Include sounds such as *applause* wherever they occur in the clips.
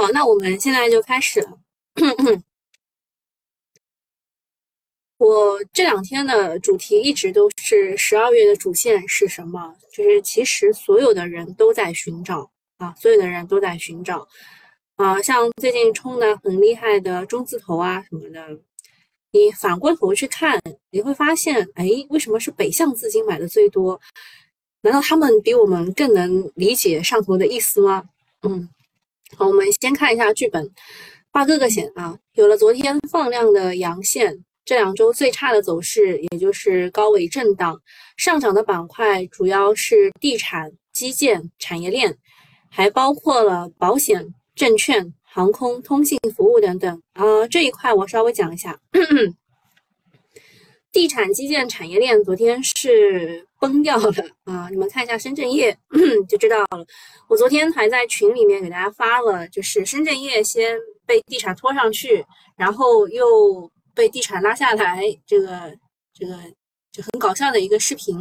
好，那我们现在就开始了。我这两天的主题一直都是十二月的主线是什么？就是其实所有的人都在寻找啊，所有的人都在寻找啊。像最近冲的很厉害的中字头啊什么的，你反过头去看，你会发现，哎，为什么是北向资金买的最多？难道他们比我们更能理解上头的意思吗？嗯，好，我们先看一下剧本。画哥哥险啊，有了昨天放量的阳线。这两周最差的走势，也就是高位震荡，上涨的板块主要是地产、基建、产业链，还包括了保险、证券、航空、通信服务等等。呃，这一块我稍微讲一下，*clears throat* 地产、基建、产业链昨天是崩掉了啊！你们看一下深圳业就知道了。我昨天还在群里面给大家发了，就是深圳业先被地产拖上去，然后又。被地产拉下来，这个这个就很搞笑的一个视频。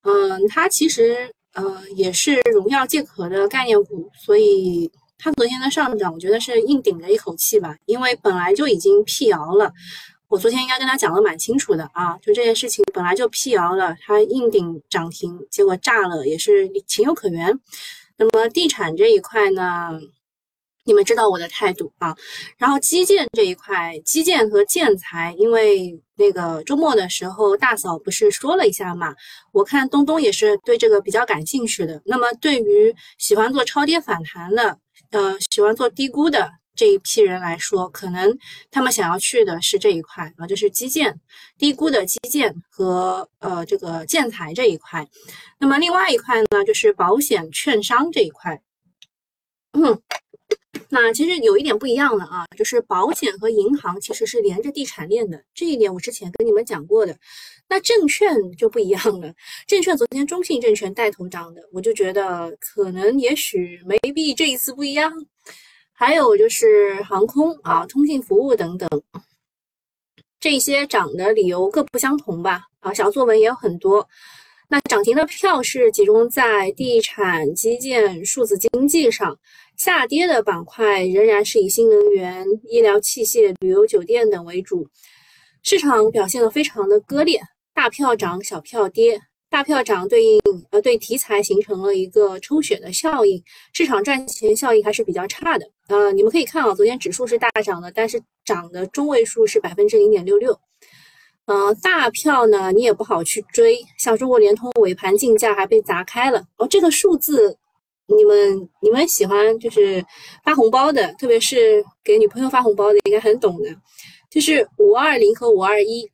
嗯，它其实呃也是荣耀借壳的概念股，所以它昨天的上涨，我觉得是硬顶了一口气吧。因为本来就已经辟谣了，我昨天应该跟他讲的蛮清楚的啊，就这件事情本来就辟谣了，它硬顶涨停，结果炸了也是情有可原。那么地产这一块呢？你们知道我的态度啊，然后基建这一块，基建和建材，因为那个周末的时候大嫂不是说了一下嘛，我看东东也是对这个比较感兴趣的。那么对于喜欢做超跌反弹的，呃，喜欢做低估的这一批人来说，可能他们想要去的是这一块啊，就是基建低估的基建和呃这个建材这一块。那么另外一块呢，就是保险、券商这一块。嗯。那其实有一点不一样的啊，就是保险和银行其实是连着地产链的，这一点我之前跟你们讲过的。那证券就不一样了，证券昨天中信证券带头涨的，我就觉得可能也许没必这一次不一样。还有就是航空啊、通信服务等等，这些涨的理由各不相同吧。啊，小作文也有很多。那涨停的票是集中在地产、基建、数字经济上。下跌的板块仍然是以新能源、医疗器械、旅游酒店等为主，市场表现的非常的割裂，大票涨，小票跌。大票涨对应呃对题材形成了一个抽血的效应，市场赚钱效应还是比较差的。呃，你们可以看啊，昨天指数是大涨的，但是涨的中位数是百分之零点六六。呃，大票呢你也不好去追，像中国联通尾盘竞价还被砸开了哦，这个数字。你们你们喜欢就是发红包的，特别是给女朋友发红包的，应该很懂的。就是五二零和五二一，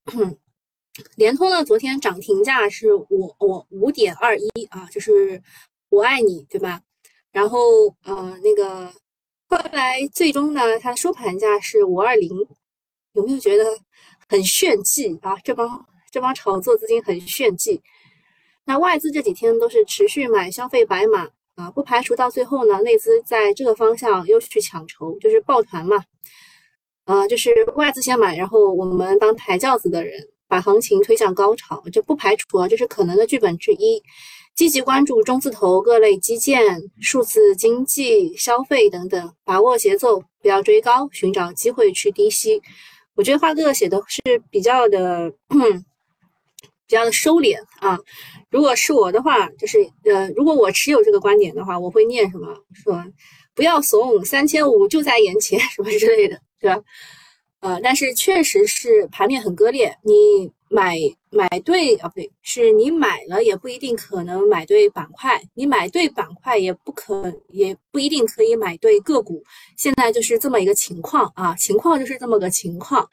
联通呢，昨天涨停价是我我五点二一啊，就是我爱你，对吧？然后呃那个后来最终呢，它收盘价是五二零，有没有觉得很炫技啊？这帮这帮炒作资金很炫技。那外资这几天都是持续买消费白马。啊，不排除到最后呢，内资在这个方向又去抢筹，就是抱团嘛。啊，就是外资先买，然后我们当抬轿子的人，把行情推向高潮，就不排除啊，这是可能的剧本之一。积极关注中字头各类基建、数字经济、消费等等，把握节奏，不要追高，寻找机会去低吸。我觉得华哥写的是比较的。比较的收敛啊，如果是我的话，就是呃，如果我持有这个观点的话，我会念什么？说不要怂，三千五就在眼前，*laughs* 什么之类的，对吧？呃，但是确实是盘面很割裂，你买买对啊，不对，是你买了也不一定可能买对板块，你买对板块也不可也不一定可以买对个股，现在就是这么一个情况啊，情况就是这么个情况。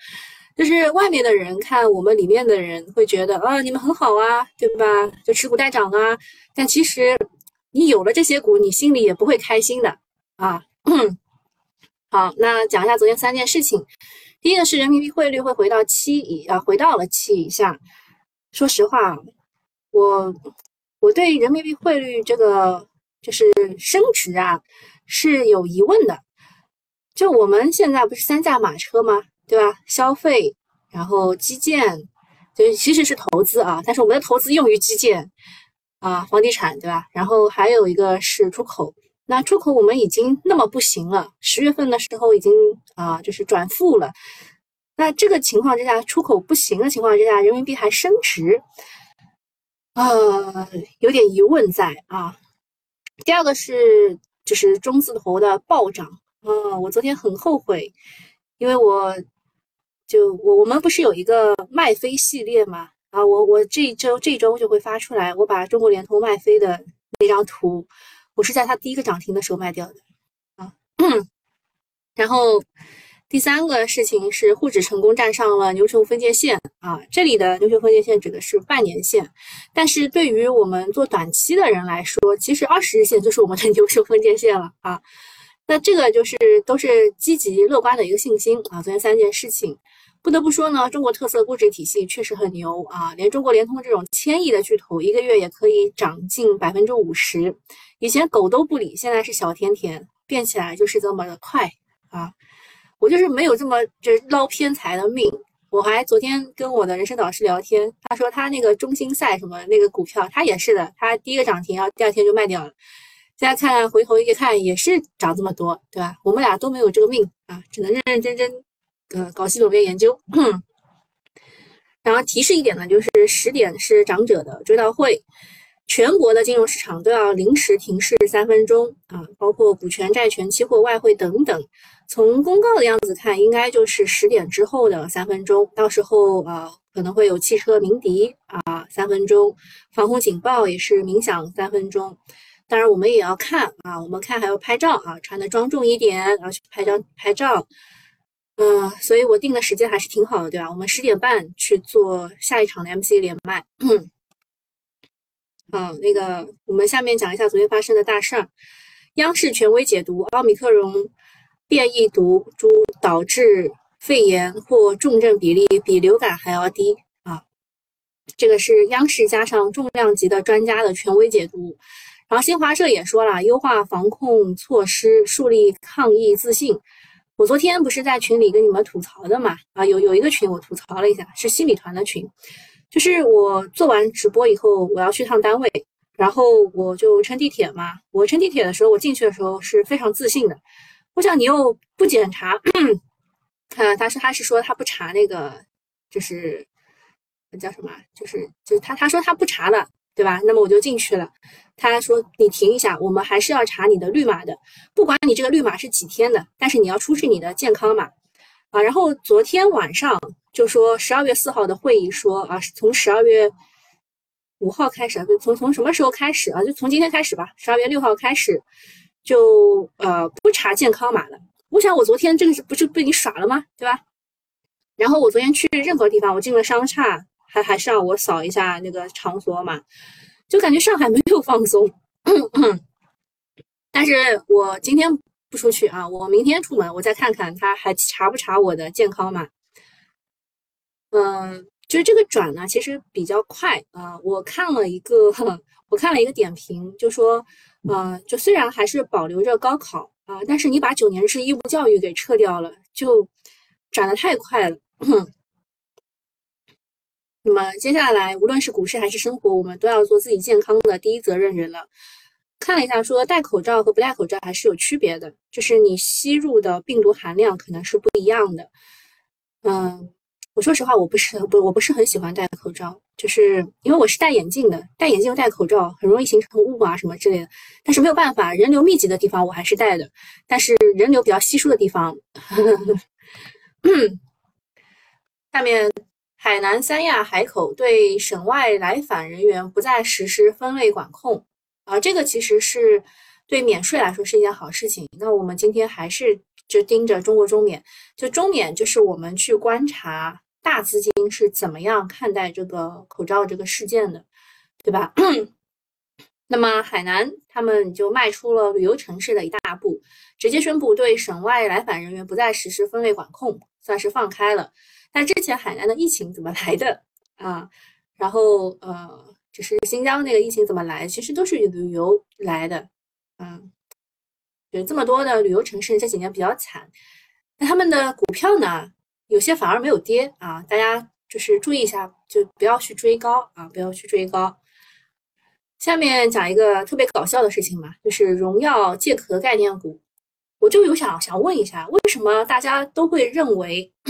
就是外面的人看我们里面的人会觉得啊，你们很好啊，对吧？就持股待涨啊。但其实你有了这些股，你心里也不会开心的啊。*coughs* 好，那讲一下昨天三件事情。第一个是人民币汇率会回到七以啊，回到了七以下。说实话，我我对人民币汇率这个就是升值啊是有疑问的。就我们现在不是三驾马车吗？对吧？消费，然后基建，就其实是投资啊。但是我们的投资用于基建啊，房地产，对吧？然后还有一个是出口。那出口我们已经那么不行了，十月份的时候已经啊就是转负了。那这个情况之下，出口不行的情况之下，人民币还升值，呃，有点疑问在啊。第二个是就是中字头的暴涨，啊，我昨天很后悔，因为我就我我们不是有一个卖飞系列嘛，啊，我我这一周这周就会发出来，我把中国联通卖飞的那张图，我是在它第一个涨停的时候卖掉的，啊，*coughs* 然后。第三个事情是沪指成功站上了牛熊分界线啊，这里的牛熊分界线指的是半年线，但是对于我们做短期的人来说，其实二十日线就是我们的牛熊分界线了啊。那这个就是都是积极乐观的一个信心啊。昨天三件事情，不得不说呢，中国特色估值体系确实很牛啊，连中国联通这种千亿的巨头，一个月也可以涨近百分之五十。以前狗都不理，现在是小甜甜，变起来就是这么的快啊。我就是没有这么就是捞偏财的命。我还昨天跟我的人生导师聊天，他说他那个中心赛什么那个股票，他也是的，他第一个涨停，然后第二天就卖掉了。现在看回头一看，也是涨这么多，对吧？我们俩都没有这个命啊，只能认认真真呃搞系统面研究。*clears throat* 然后提示一点呢，就是十点是长者的追悼会。全国的金融市场都要临时停市三分钟啊，包括股权、债权、期货、外汇等等。从公告的样子看，应该就是十点之后的三分钟。到时候啊，可能会有汽车鸣笛啊，三分钟，防空警报也是鸣响三分钟。当然，我们也要看啊，我们看还要拍照啊，穿的庄重一点，然后去拍张拍照。嗯，所以我定的时间还是挺好的，对吧？我们十点半去做下一场的 MC 连麦。嗯，那个，我们下面讲一下昨天发生的大事儿。央视权威解读奥密克戎变异毒株导致肺炎或重症比例比流感还要低啊。这个是央视加上重量级的专家的权威解读。然后新华社也说了，优化防控措施，树立抗疫自信。我昨天不是在群里跟你们吐槽的嘛？啊，有有一个群我吐槽了一下，是心理团的群。就是我做完直播以后，我要去趟单位，然后我就乘地铁嘛。我乘地铁的时候，我进去的时候是非常自信的。我想你又不检查，啊，他是他是说他不查那个，就是叫什么？就是就是他他说他不查了，对吧？那么我就进去了。他说你停一下，我们还是要查你的绿码的，不管你这个绿码是几天的，但是你要出示你的健康码啊。然后昨天晚上。就说十二月四号的会议说啊，从十二月五号开始，就从从什么时候开始啊？就从今天开始吧，十二月六号开始就呃不查健康码了。我想我昨天这个不是被你耍了吗？对吧？然后我昨天去任何地方，我进了商厦，还还是让我扫一下那个场所码，就感觉上海没有放松。但是我今天不出去啊，我明天出门，我再看看他还查不查我的健康码。嗯，就是这个转呢，其实比较快啊。我看了一个，*laughs* 我看了一个点评，就说，呃，就虽然还是保留着高考啊，但是你把九年制义务教育给撤掉了，就涨得太快了。那么接下来，无论是股市还是生活，我们都要做自己健康的第一责任人了。看了一下，说戴口罩和不戴口罩还是有区别的，就是你吸入的病毒含量可能是不一样的。嗯。我说实话，我不是不，我不是很喜欢戴口罩，就是因为我是戴眼镜的，戴眼镜又戴口罩很容易形成雾啊什么之类的。但是没有办法，人流密集的地方我还是戴的，但是人流比较稀疏的地方，呵呵嗯下面海南三亚海口对省外来返人员不再实施分类管控啊，这个其实是对免税来说是一件好事情。那我们今天还是就盯着中国中免，就中免就是我们去观察。大资金是怎么样看待这个口罩这个事件的，对吧？那么海南他们就迈出了旅游城市的一大步，直接宣布对省外来返人员不再实施分类管控，算是放开了。那之前海南的疫情怎么来的啊？然后呃，就是新疆那个疫情怎么来？其实都是旅游来的。嗯，有这么多的旅游城市这几年比较惨，那他们的股票呢？有些反而没有跌啊，大家就是注意一下，就不要去追高啊，不要去追高。下面讲一个特别搞笑的事情嘛，就是荣耀借壳概念股，我就有想想问一下，为什么大家都会认为，*clears throat*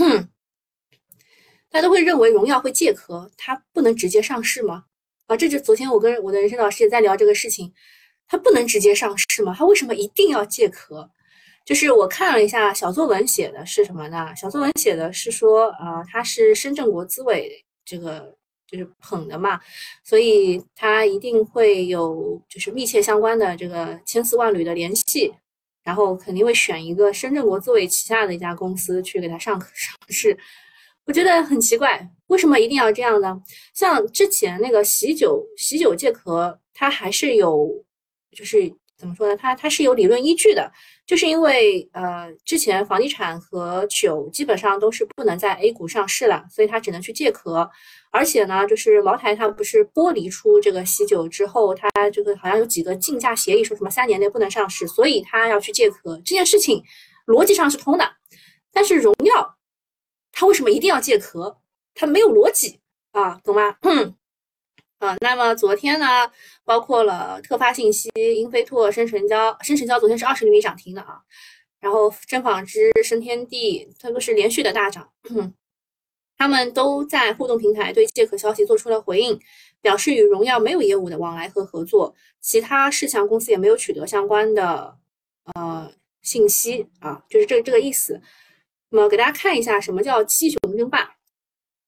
大家都会认为荣耀会借壳，它不能直接上市吗？啊，这就昨天我跟我的人生导师也在聊这个事情，它不能直接上市吗？它为什么一定要借壳？就是我看了一下小作文写的是什么呢？小作文写的是说，啊，它是深圳国资委这个。就是捧的嘛，所以他一定会有就是密切相关的这个千丝万缕的联系，然后肯定会选一个深圳国资委旗下的一家公司去给他上上市。我觉得很奇怪，为什么一定要这样呢？像之前那个喜酒喜酒借壳，它还是有就是。怎么说呢？它它是有理论依据的，就是因为呃，之前房地产和酒基本上都是不能在 A 股上市了，所以它只能去借壳。而且呢，就是茅台它不是剥离出这个喜酒之后，它这个好像有几个竞价协议，说什么三年内不能上市，所以它要去借壳。这件事情逻辑上是通的，但是荣耀它为什么一定要借壳？它没有逻辑啊，懂吗？啊，那么昨天呢，包括了特发信息、英飞拓、深成交、深成交昨天是二十厘米涨停的啊，然后真纺织、深天地，它都是连续的大涨，*clears throat* 他们都在互动平台对借壳消息做出了回应，表示与荣耀没有业务的往来和合作，其他事项公司也没有取得相关的呃信息啊，就是这这个意思。那么给大家看一下什么叫七雄争霸，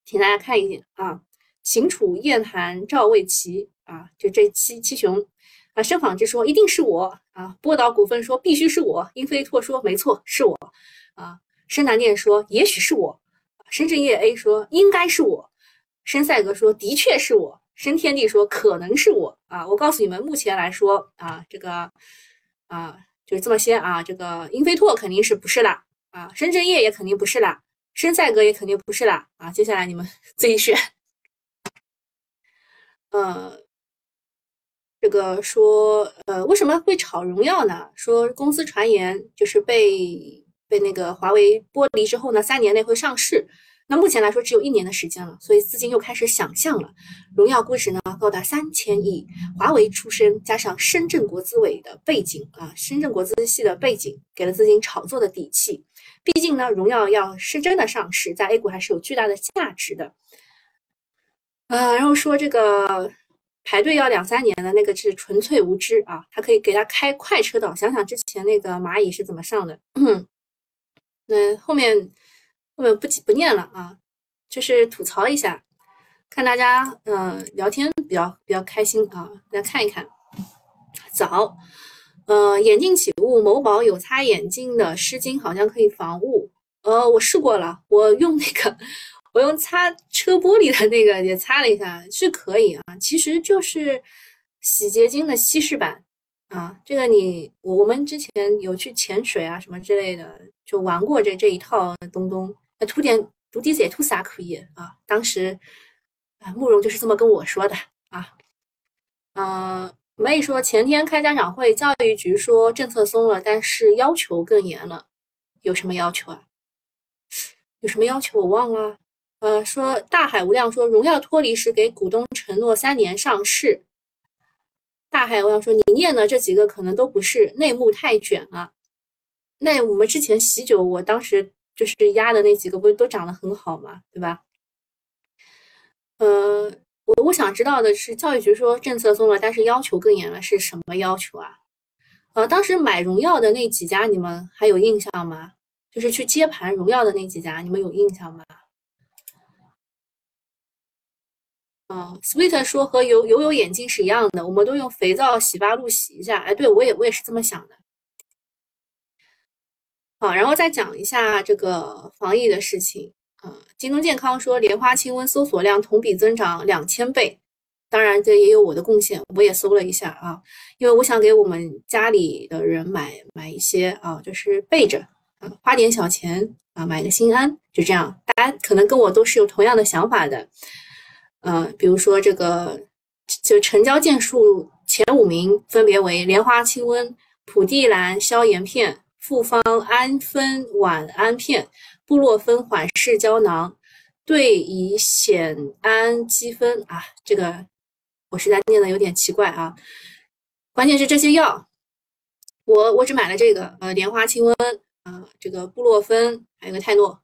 请大家看一眼啊。秦楚燕韩赵魏齐啊，就这七七雄啊。深纺织说一定是我啊，波导股份说必须是我，英飞拓说没错是我啊，深南电说也许是我，深圳业 A 说应该是我，深赛格说的确是我，深天地说可能是我啊。我告诉你们，目前来说啊，这个啊就是这么些啊，这个英飞拓肯定是不是啦啊，深圳业也肯定不是啦，深赛格也肯定不是啦啊。接下来你们 *laughs* 自己选。呃，这个说，呃，为什么会炒荣耀呢？说公司传言就是被被那个华为剥离之后呢，三年内会上市。那目前来说只有一年的时间了，所以资金又开始想象了。荣耀估值呢高达三千亿，华为出身加上深圳国资委的背景啊，深圳国资系的背景给了资金炒作的底气。毕竟呢，荣耀要是真的上市，在 A 股还是有巨大的价值的。呃，然后说这个排队要两三年的那个是纯粹无知啊，他可以给他开快车道，想想之前那个蚂蚁是怎么上的。那后面后面不不念了啊，就是吐槽一下，看大家嗯聊天比较比较开心啊，大家看一看。早，呃，眼镜起雾，某宝有擦眼镜的湿巾，好像可以防雾。呃，我试过了，我用那个。我用擦车玻璃的那个也擦了一下，是可以啊，其实就是洗洁精的稀释版啊。这个你我我们之前有去潜水啊什么之类的，就玩过这这一套东东。那涂点涂滴子也涂洒可以啊。当时啊，慕容就是这么跟我说的啊。嗯，妹说前天开家长会，教育局说政策松了，但是要求更严了。有什么要求啊？有什么要求我忘了。呃，说大海无量说荣耀脱离时给股东承诺三年上市。大海无量说你念的这几个可能都不是内幕太卷了。那我们之前喜酒，我当时就是压的那几个，不是都涨得很好吗？对吧？呃，我我想知道的是，教育局说政策松了，但是要求更严了，是什么要求啊？呃，当时买荣耀的那几家，你们还有印象吗？就是去接盘荣耀的那几家，你们有印象吗？啊，Sweet 说和油油油眼镜是一样的，我们都用肥皂洗发露洗一下。哎，对我也我也是这么想的。好，然后再讲一下这个防疫的事情。啊，京东健康说莲花清瘟搜索量同比增长两千倍，当然这也有我的贡献，我也搜了一下啊，因为我想给我们家里的人买买一些啊，就是备着啊，花点小钱啊，买个心安，就这样。大家可能跟我都是有同样的想法的。嗯，比如说这个，就成交件数前五名分别为莲花清瘟、蒲地蓝消炎片、复方氨酚晚安片、布洛芬缓释胶囊、对乙酰氨基酚啊，这个我实在念的有点奇怪啊。关键是这些药，我我只买了这个，呃，莲花清瘟啊，这个布洛芬，还有个泰诺。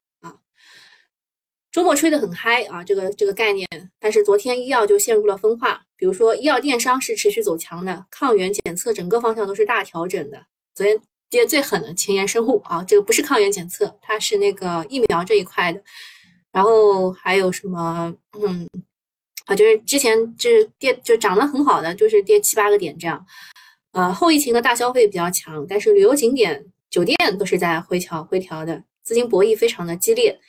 周末吹得很嗨啊，这个这个概念，但是昨天医药就陷入了分化。比如说医药电商是持续走强的，抗原检测整个方向都是大调整的。昨天跌最狠的前沿生物啊，这个不是抗原检测，它是那个疫苗这一块的。然后还有什么？嗯。啊，就是之前就是跌就涨得很好的，就是跌七八个点这样。呃，后疫情的大消费比较强，但是旅游景点、酒店都是在回调回调的，资金博弈非常的激烈。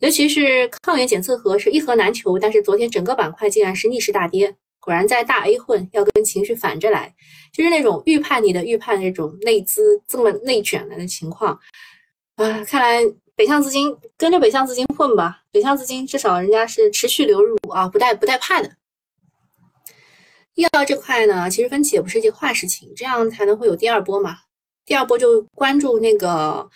尤其是抗原检测盒是一盒难求，但是昨天整个板块竟然是逆势大跌。果然在大 A 混要跟情绪反着来，就是那种预判你的预判那种内资这么内卷的情况啊，看来。北向资金跟着北向资金混吧，北向资金至少人家是持续流入啊，不带不带怕的。医药这块呢，其实分歧也不是一件坏事情，这样才能会有第二波嘛。第二波就关注那个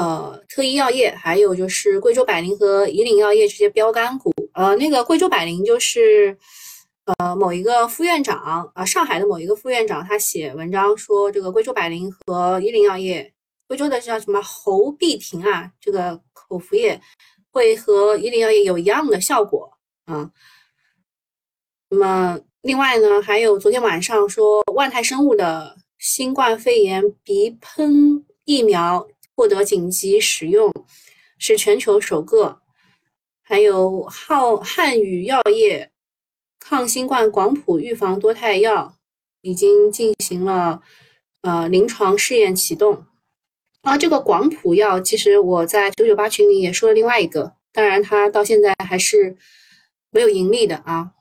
呃特医药业，还有就是贵州百灵和以岭药业这些标杆股。呃，那个贵州百灵就是呃某一个副院长啊，上海的某一个副院长，他写文章说这个贵州百灵和以岭药业。贵州的叫什么侯必婷啊？这个口服液会和伊林药业有一样的效果啊。那么另外呢，还有昨天晚上说万泰生物的新冠肺炎鼻喷疫苗获得紧急使用，是全球首个。还有浩汉语药业抗新冠广谱预防多肽药已经进行了呃临床试验启动。啊，这个广谱药，其实我在九九八群里也说了另外一个，当然它到现在还是没有盈利的啊。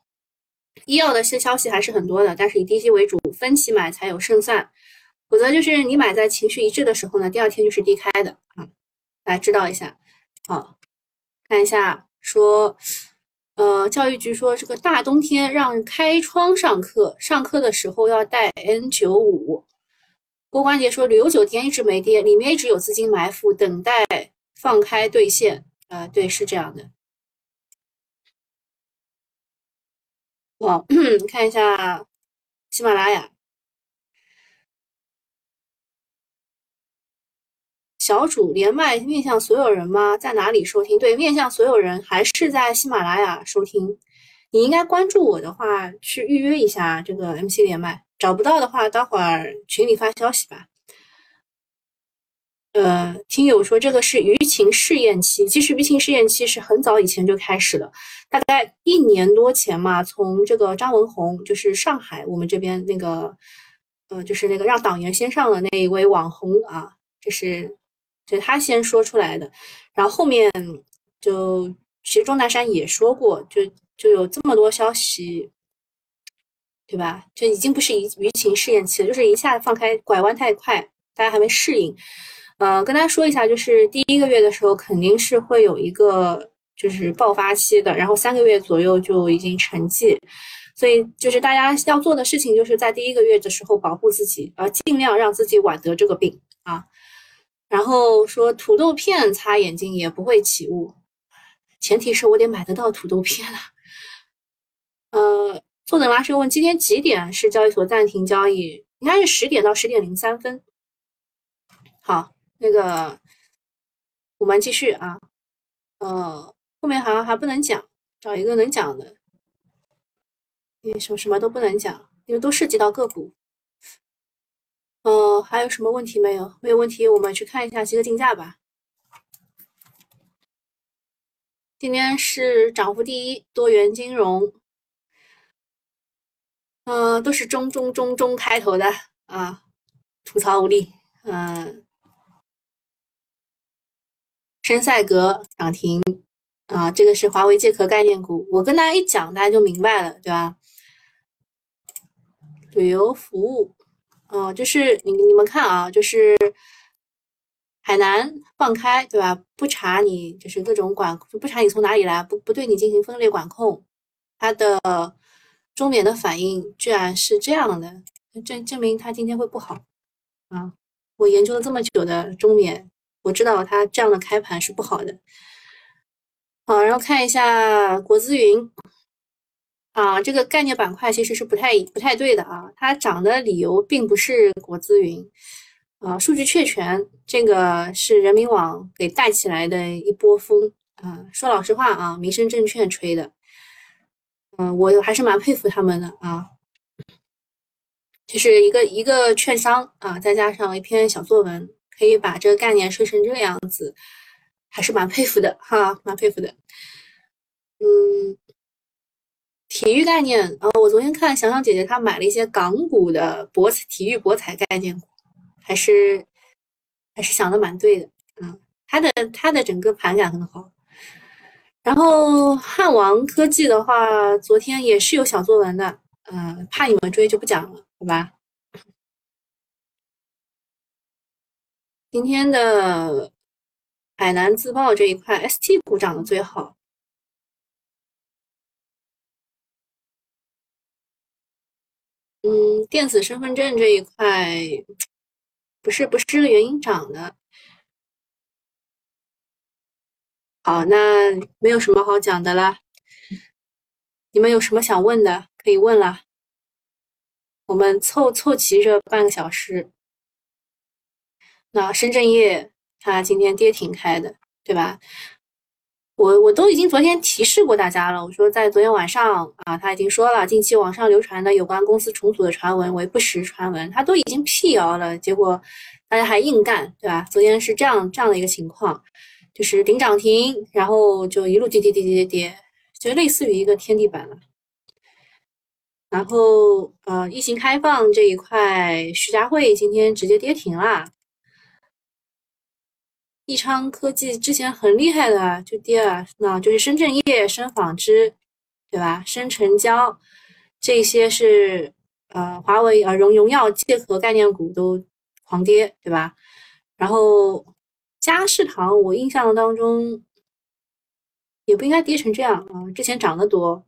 医药的新消息还是很多的，但是以低吸为主，分期买才有胜算，否则就是你买在情绪一致的时候呢，第二天就是低开的啊。来知道一下，好，看一下说，呃，教育局说这个大冬天让开窗上课，上课的时候要戴 N 九五。郭关杰说：“旅游酒店一直没跌，里面一直有资金埋伏，等待放开兑现。啊，对，是这样的。好，*clears throat* 看一下喜马拉雅小主连麦面向所有人吗？在哪里收听？对，面向所有人，还是在喜马拉雅收听？你应该关注我的话，去预约一下这个 MC 连麦。”找不到的话，待会儿群里发消息吧。呃，听友说这个是舆情试验期，其实舆情试验期是很早以前就开始了，大概一年多前嘛，从这个张文宏，就是上海我们这边那个，呃，就是那个让党员先上的那一位网红啊，这是就他先说出来的，然后后面就其实钟南山也说过，就就有这么多消息。对吧？就已经不是舆舆情试验期了，就是一下子放开，拐弯太快，大家还没适应。呃，跟大家说一下，就是第一个月的时候肯定是会有一个就是爆发期的，然后三个月左右就已经沉寂。所以就是大家要做的事情，就是在第一个月的时候保护自己，呃，尽量让自己晚得这个病。然后说土豆片擦眼睛也不会起雾，前提是我得买得到土豆片啊。呃。坐等拉是问今天几点是交易所暂停交易？应该是十点到十点零三分。好，那个我们继续啊。呃，后面好像还不能讲，找一个能讲的。因为什么什么都不能讲，因为都涉及到个股。呃，还有什么问题没有？没有问题，我们去看一下集合竞价吧。今天是涨幅第一，多元金融。嗯，都是中中中中开头的啊，吐槽无力。嗯，深赛格涨停啊，这个是华为借壳概念股，我跟大家一讲，大家就明白了，对吧？旅游服务，嗯，就是你你们看啊，就是海南放开，对吧？不查你，就是各种管，不查你从哪里来，不不对你进行分类管控，它的。中缅的反应居然是这样的，证证明它今天会不好啊！我研究了这么久的中缅，我知道它这样的开盘是不好的。好，然后看一下国资云啊，这个概念板块其实是不太不太对的啊，它涨的理由并不是国资云，啊，数据确权这个是人民网给带起来的一波风啊。说老实话啊，民生证券吹的，嗯，我还是蛮佩服他们的啊，就是一个一个券商啊，再加上一篇小作文，可以把这个概念吹成这个样子，还是蛮佩服的哈，蛮佩服的，嗯。体育概念啊，我昨天看想想姐姐她买了一些港股的博体育博彩概念股，还是还是想的蛮对的啊。它的它的整个盘感很好。然后汉王科技的话，昨天也是有小作文的，嗯，怕你们追就不讲了，好吧？今天的海南自爆这一块，ST 股涨的最好。嗯，电子身份证这一块不是不是这个原因涨的。好，那没有什么好讲的啦。你们有什么想问的可以问了。我们凑凑齐这半个小时。那深圳业它今天跌停开的，对吧？我我都已经昨天提示过大家了，我说在昨天晚上啊，他已经说了，近期网上流传的有关公司重组的传闻为不实传闻，他都已经辟谣了，结果大家还硬干，对吧？昨天是这样这样的一个情况，就是顶涨停，然后就一路跌跌跌跌跌跌，就类似于一个天地板了。然后呃，疫情开放这一块，徐家汇今天直接跌停了。益昌科技之前很厉害的，就跌了。那就是深圳业、深纺织，对吧？深成交这些是呃，华为、呃荣荣耀、借壳概念股都狂跌，对吧？然后嘉士堂，我印象当中也不应该跌成这样啊，之前涨得多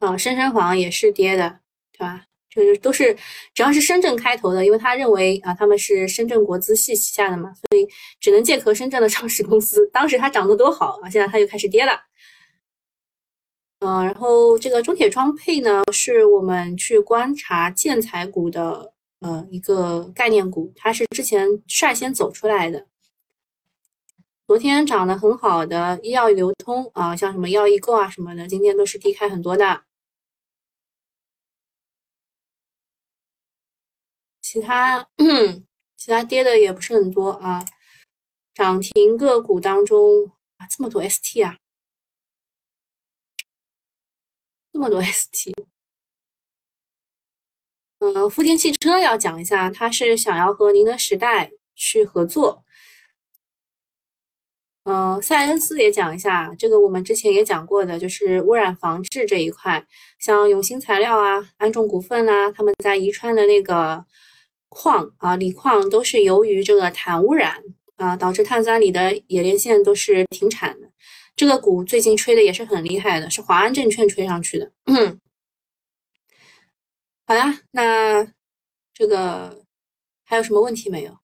啊。深深纺也是跌的，对吧？就是都是只要是深圳开头的，因为他认为啊他们是深圳国资系旗下的嘛，所以只能借壳深圳的上市公司。当时它涨得多好啊，现在它又开始跌了。嗯，然后这个中铁装配呢，是我们去观察建材股的呃一个概念股，它是之前率先走出来的。昨天涨得很好的医药流通啊，像什么药易购啊什么的，今天都是低开很多的。其他 *clears throat* 其他跌的也不是很多啊，涨停个股当中啊这么多 ST 啊，这么多 ST，嗯，福田 *laughs* 汽车要讲一下，他是想要和宁德时代去合作。嗯，赛恩斯也讲一下，这个我们之前也讲过的，就是污染防治这一块，像永兴材料啊、安众股份啊，他们在宜川的那个。矿啊，锂矿都是由于这个碳污染啊，导致碳酸锂的冶炼线都是停产的。这个股最近吹的也是很厉害的，是华安证券吹上去的。嗯，好呀，那这个还有什么问题没有？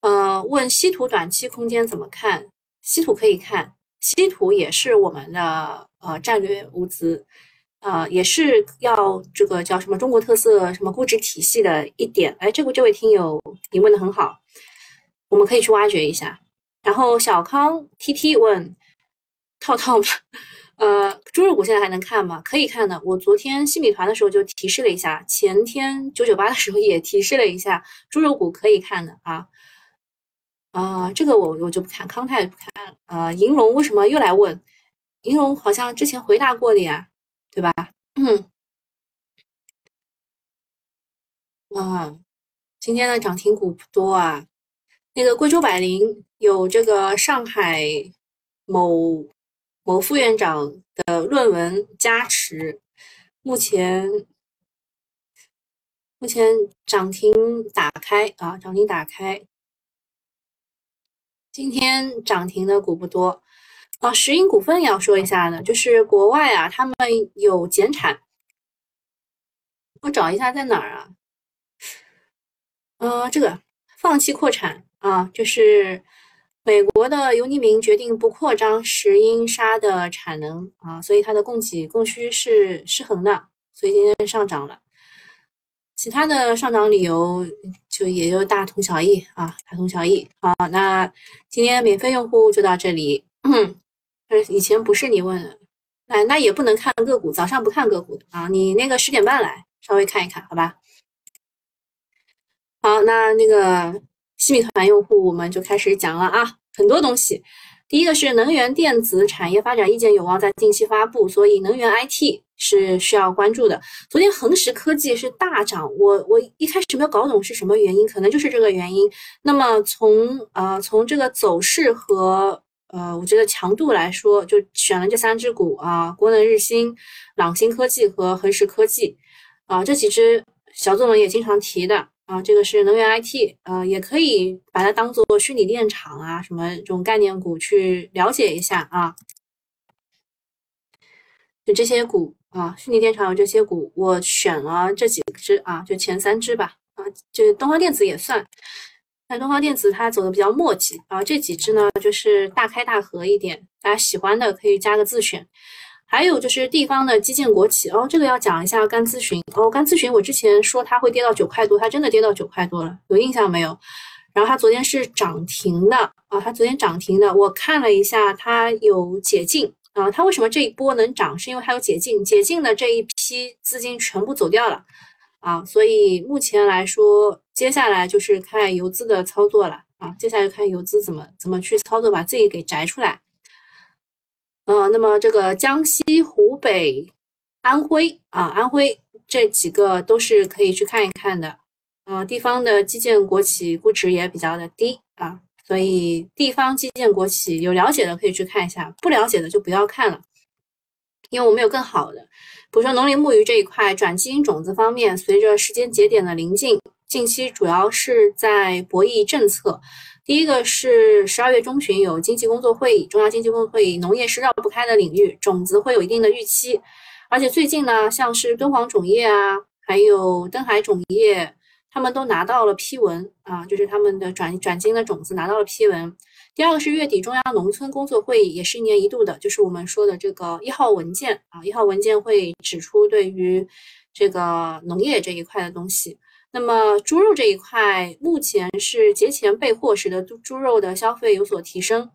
呃，问稀土短期空间怎么看？稀土可以看，稀土也是我们的呃战略物资。啊，也是要这个叫什么中国特色什么估值体系的一点，哎，这个这位听友你问的很好，我们可以去挖掘一下。然后小康 T T 问套套吗？呃，猪肉股现在还能看吗？可以看的。我昨天新米团的时候就提示了一下，前天九九八的时候也提示了一下，猪肉股可以看的啊。啊，这个我我就不看，康泰不看。呃，银龙为什么又来问？银龙好像之前回答过的呀。对吧？嗯，啊，今天的涨停股不多啊。那个贵州百灵有这个上海某某副院长的论文加持，目前目前涨停打开啊，涨停打开。今天涨停的股不多。啊，石英股份也要说一下的，就是国外啊，他们有减产，我找一下在哪儿啊？呃，这个放弃扩产啊，就是美国的尤尼明决定不扩张石英砂的产能啊，所以它的供给供需是失衡的，所以今天上涨了。其他的上涨理由就也就大同小异啊，大同小异。好，那今天免费用户就到这里。嗯，以前不是你问的，哎，那也不能看个股，早上不看个股的啊，你那个十点半来稍微看一看，好吧？好，那那个。新米团用户，我们就开始讲了啊，很多东西。第一个是能源电子产业发展意见有望在近期发布，所以能源 IT 是需要关注的。昨天恒实科技是大涨，我我一开始没有搞懂是什么原因，可能就是这个原因。那么从呃从这个走势和呃我觉得强度来说，就选了这三只股啊，国能日新、朗新科技和恒实科技啊这几只小作文也经常提的。啊，这个是能源 IT，呃，也可以把它当做虚拟电厂啊，什么这种概念股去了解一下啊。就这些股啊，虚拟电厂有这些股，我选了这几只啊，就前三只吧。啊，就东方电子也算，但东方电子它走的比较墨迹啊。这几只呢，就是大开大合一点，大家喜欢的可以加个自选。还有就是地方的基建国企哦，这个要讲一下甘咨询哦。甘咨询我之前说它会跌到九块多，它真的跌到九块多了，有印象没有？然后它昨天是涨停的啊，它昨天涨停的。我看了一下，它有解禁啊。它为什么这一波能涨？是因为它有解禁，解禁的这一批资金全部走掉了啊。所以目前来说，接下来就是看游资的操作了啊。接下来看游资怎么怎么去操作，把自己给摘出来。呃，那么这个江西、湖北、安徽啊，安徽这几个都是可以去看一看的。呃，地方的基建国企估值也比较的低啊，所以地方基建国企有了解的可以去看一下，不了解的就不要看了，因为我们有更好的。比如说农林牧渔这一块，转基因种子方面，随着时间节点的临近，近期主要是在博弈政策。第一个是十二月中旬有经济工作会议，中央经济工作会议，农业是绕不开的领域，种子会有一定的预期。而且最近呢，像是敦煌种业啊，还有登海种业，他们都拿到了批文啊，就是他们的转转基因的种子拿到了批文。第二个是月底中央农村工作会议，也是一年一度的，就是我们说的这个一号文件啊，一号文件会指出对于这个农业这一块的东西。那么猪肉这一块，目前是节前备货，使得猪猪肉的消费有所提升。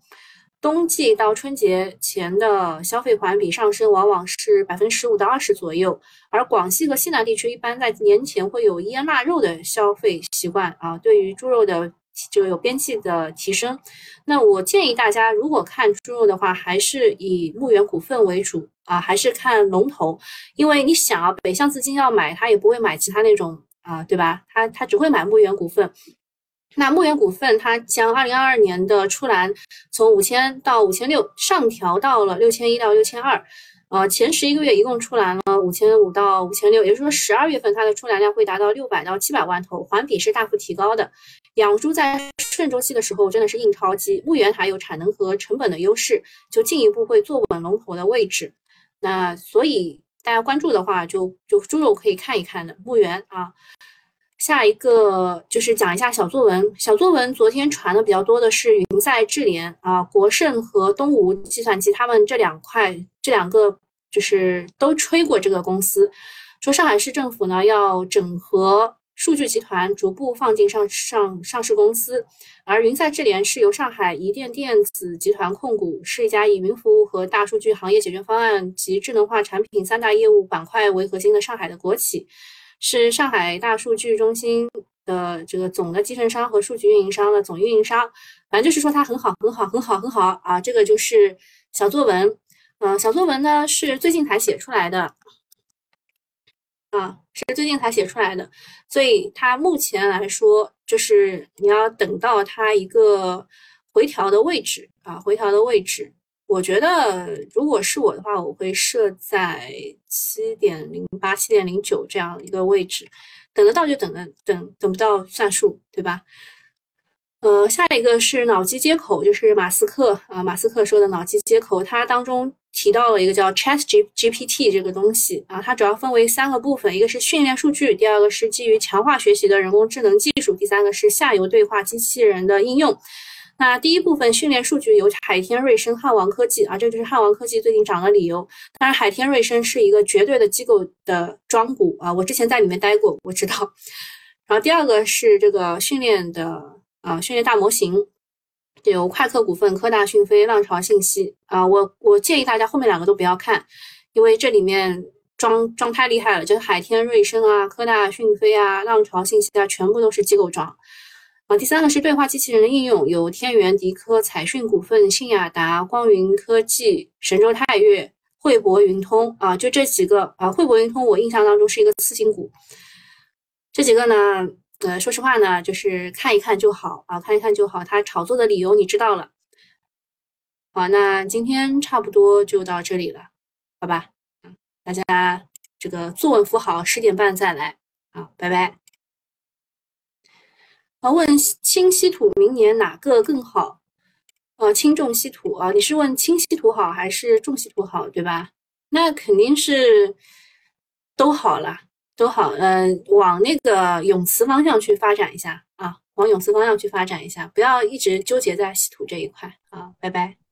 冬季到春节前的消费环比上升，往往是百分之十五到二十左右。而广西和西南地区一般在年前会有腌腊肉的消费习惯啊，对于猪肉的就有边际的提升。那我建议大家，如果看猪肉的话，还是以牧原股份为主啊，还是看龙头，因为你想啊，北向资金要买，他也不会买其他那种。啊，对吧？他他只会买牧原股份。那牧原股份，它将二零二二年的出栏从五千到五千六上调到了六千一到六千二。呃，前十一个月一共出栏了五千五到五千六，也就是说十二月份它的出栏量会达到六百到七百万头，环比是大幅提高的。养猪在顺周期的时候真的是印钞机，牧原还有产能和成本的优势，就进一步会坐稳龙头的位置。那所以。大家关注的话，就就猪肉可以看一看的。牧原啊，下一个就是讲一下小作文。小作文昨天传的比较多的是云赛智联啊、国盛和东吴计算机，他们这两块这两个就是都吹过这个公司，说上海市政府呢要整合。数据集团逐步放进上上上市公司，而云赛智联是由上海移电电子集团控股，是一家以云服务和大数据行业解决方案及智能化产品三大业务板块为核心的上海的国企，是上海大数据中心的这个总的集成商和数据运营商的总运营商。反正就是说它很好，很好，很好，很好啊！这个就是小作文，嗯，小作文呢是最近才写出来的。啊，是最近才写出来的，所以它目前来说，就是你要等到它一个回调的位置啊，回调的位置，我觉得如果是我的话，我会设在七点零八、七点零九这样一个位置，等得到就等的，等等不到算数，对吧？呃，下一个是脑机接口，就是马斯克啊，马斯克说的脑机接口，它当中。提到了一个叫 ChatGPT 这个东西啊，它主要分为三个部分，一个是训练数据，第二个是基于强化学习的人工智能技术，第三个是下游对话机器人的应用。那第一部分训练数据由海天瑞声、汉王科技啊，这就是汉王科技最近涨的理由。当然，海天瑞声是一个绝对的机构的庄股啊，我之前在里面待过，我知道。然后第二个是这个训练的啊，训练大模型，有快客股份、科大讯飞、浪潮信息啊。我我建议大家后面两个都不要看，因为这里面装装太厉害了，就是海天瑞声啊、科大讯飞啊、浪潮信息啊，全部都是机构装。啊，第三个是对话机器人的应用，有天元、迪科、彩讯股份、信雅达、光云科技、神州泰岳、汇博云通啊，就这几个啊。汇博云通我印象当中是一个次新股，这几个呢，呃，说实话呢，就是看一看就好啊，看一看就好。他炒作的理由你知道了。好，那今天差不多就到这里了，好吧？大家这个坐稳扶好，十点半再来啊，拜拜。问轻稀土明年哪个更好？呃，轻重稀土啊，你是问轻稀土好还是重稀土好，对吧？那肯定是都好了，都好。嗯，往那个永磁方向去发展一下啊，往永磁方向去发展一下，不要一直纠结在稀土这一块啊。拜拜。